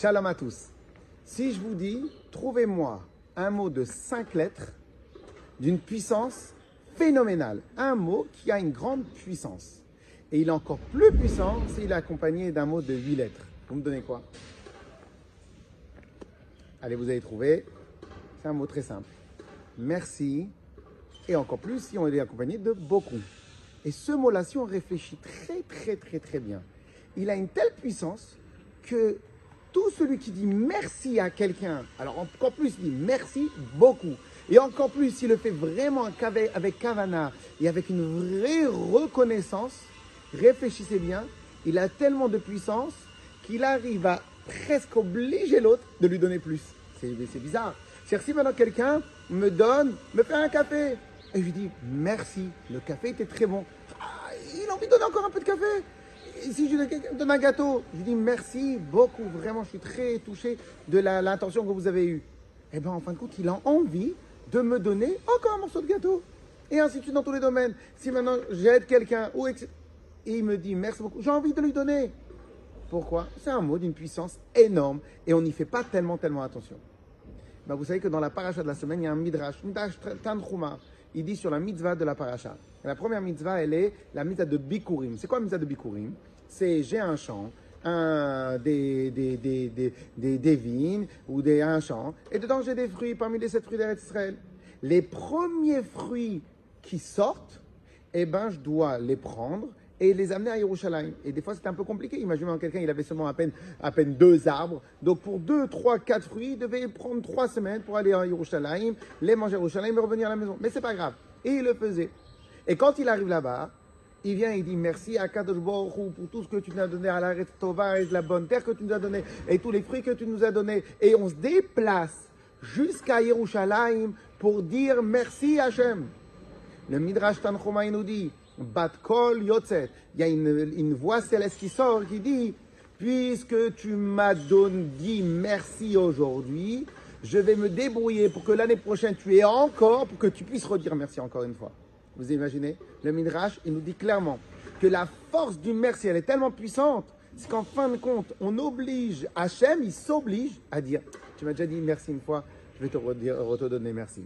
Shalom à tous. Si je vous dis, trouvez-moi un mot de 5 lettres d'une puissance phénoménale. Un mot qui a une grande puissance. Et il est encore plus puissant s'il est accompagné d'un mot de 8 lettres. Vous me donnez quoi? Allez, vous allez trouver. C'est un mot très simple. Merci. Et encore plus si on est accompagné de beaucoup. Et ce mot-là, si on réfléchit très, très, très, très bien, il a une telle puissance que tout celui qui dit merci à quelqu'un, alors encore plus, il dit merci beaucoup. Et encore plus, s'il le fait vraiment avec Kavana et avec une vraie reconnaissance, réfléchissez bien, il a tellement de puissance qu'il arrive à presque obliger l'autre de lui donner plus. C'est bizarre. C'est-à-dire, si maintenant quelqu'un me donne, me fait un café, et je lui dis merci, le café était très bon. Ah, il a envie de donner encore un peu de café. Si je donne un gâteau, je dis merci beaucoup, vraiment, je suis très touché de l'intention que vous avez eue. Eh bien, en fin de compte, il a envie de me donner encore un morceau de gâteau. Et ainsi de suite dans tous les domaines. Si maintenant j'aide quelqu'un, ou et il me dit merci beaucoup, j'ai envie de lui donner. Pourquoi? C'est un mot d'une puissance énorme et on n'y fait pas tellement, tellement attention. Ben, vous savez que dans la paracha de la semaine, il y a un midrash, midrash Tanchuma, il dit sur la mitzvah de la paracha. la première mitzvah, elle est la mitzvah de Bikurim. C'est quoi la mitzvah de Bikurim? C'est j'ai un champ, des, des, des, des, des vignes ou des, un champ, et dedans j'ai des fruits parmi les sept fruits d'Israël. Les premiers fruits qui sortent, eh ben, je dois les prendre et les amener à Yerushalayim. Et des fois, c'était un peu compliqué. Imaginez quelqu'un, il avait seulement à peine, à peine deux arbres. Donc, pour deux, trois, quatre fruits, il devait prendre trois semaines pour aller à Yerushalayim, les manger à Yerushalayim et revenir à la maison. Mais c'est pas grave. Et il le faisait. Et quand il arrive là-bas, il vient et il dit merci à Kadosh Baruch pour tout ce que tu nous as donné à la Tova et la bonne terre que tu nous as donné et tous les fruits que tu nous as donnés. Et on se déplace jusqu'à Yerushalayim pour dire merci Hachem. Le Midrash Tanchuma nous dit Yotzet. Il y a une, voix céleste qui sort qui dit Puisque tu m'as dit merci aujourd'hui, je vais me débrouiller pour que l'année prochaine tu aies encore, pour que tu puisses redire merci encore une fois. Vous imaginez? Le Midrash, il nous dit clairement que la force du merci, elle est tellement puissante, c'est qu'en fin de compte, on oblige Hachem, il s'oblige à dire Tu m'as déjà dit merci une fois, je vais te redire, donner merci.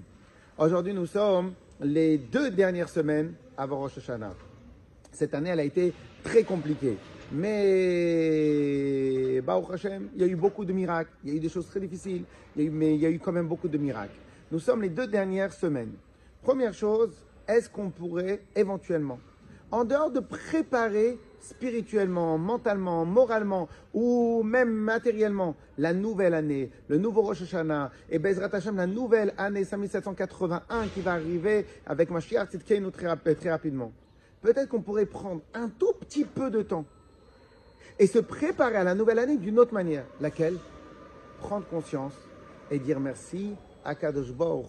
Aujourd'hui, nous sommes les deux dernières semaines avant Rosh Hashanah. Cette année, elle a été très compliquée. Mais, Baruch Hashem, il y a eu beaucoup de miracles. Il y a eu des choses très difficiles, mais il y a eu quand même beaucoup de miracles. Nous sommes les deux dernières semaines. Première chose, est-ce qu'on pourrait éventuellement, en dehors de préparer spirituellement, mentalement, moralement ou même matériellement la nouvelle année, le nouveau Rosh Hashanah et Bezrat Hashem, la nouvelle année 5781 qui va arriver avec Mashiach Tzidkeinu très, très rapidement. Peut-être qu'on pourrait prendre un tout petit peu de temps et se préparer à la nouvelle année d'une autre manière. Laquelle? Prendre conscience et dire merci à Kadosh Baruch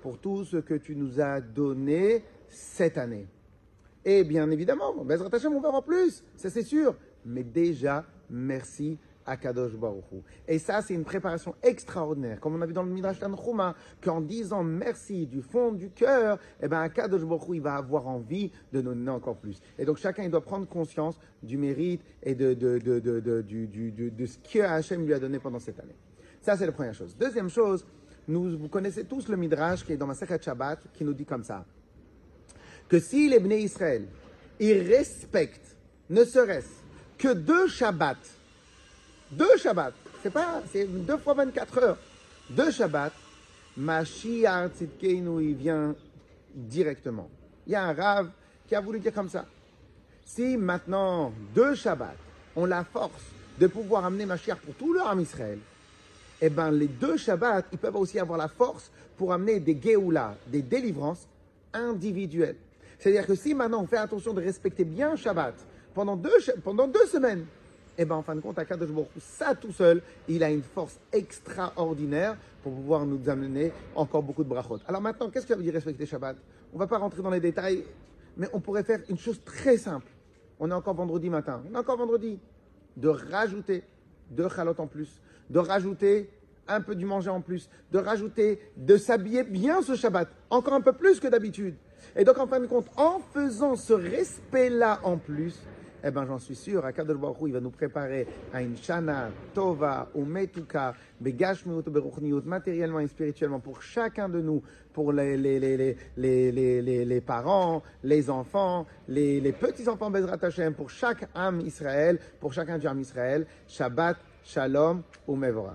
pour tout ce que tu nous as donné cette année. Et bien évidemment, Bezrat Hashem, on va avoir plus, ça c'est sûr. Mais déjà, merci à Kadosh Baruch Et ça, c'est une préparation extraordinaire. Comme on a vu dans le Midrash Tanchuma, qu'en disant merci du fond du cœur, eh ben, Kadosh Baruch il va avoir envie de nous donner encore plus. Et donc, chacun, il doit prendre conscience du mérite et de, de, de, de, de ce que Hachem lui a donné pendant cette année. Ça, c'est la première chose. Deuxième chose, nous, vous connaissez tous le Midrash qui est dans ma Shabbat, qui nous dit comme ça que si les Bnei Israël, ils respectent ne serait-ce que deux Shabbats, deux Shabbats, c'est pas, c'est deux fois 24 heures, deux Shabbats, Mashiach Tzidkeinu, il vient directement. Il y a un Rav qui a voulu dire comme ça. Si maintenant deux Shabbats ont la force de pouvoir amener Mashiach pour tout leur âme Israël, eh bien les deux Shabbats, ils peuvent aussi avoir la force pour amener des Géoula, des délivrances individuelles. C'est-à-dire que si maintenant on fait attention de respecter bien Shabbat pendant deux, pendant deux semaines, eh bien en fin de compte, à Kadosh Baruch ça tout seul, il a une force extraordinaire pour pouvoir nous amener encore beaucoup de brachot. Alors maintenant, qu'est-ce que ça veut dire respecter Shabbat? On ne va pas rentrer dans les détails, mais on pourrait faire une chose très simple. On est encore vendredi matin, on est encore vendredi, de rajouter deux chalotes en plus, de rajouter un peu du manger en plus, de rajouter, de s'habiller bien ce Shabbat, encore un peu plus que d'habitude. Et donc, en fin de compte, en faisant ce respect-là en plus, eh ben j'en suis sûr, Akadosh Baruch il va nous préparer à une Shana, Tova, ou Metuka, Begashmiut, Beruchniut, matériellement et spirituellement pour chacun de nous, pour les, les, les, les, les, parents, les enfants, les, petits-enfants Bezrat Hashem, pour chaque âme Israël, pour chacun du âme Israël. Shabbat, Shalom ou Mevorach.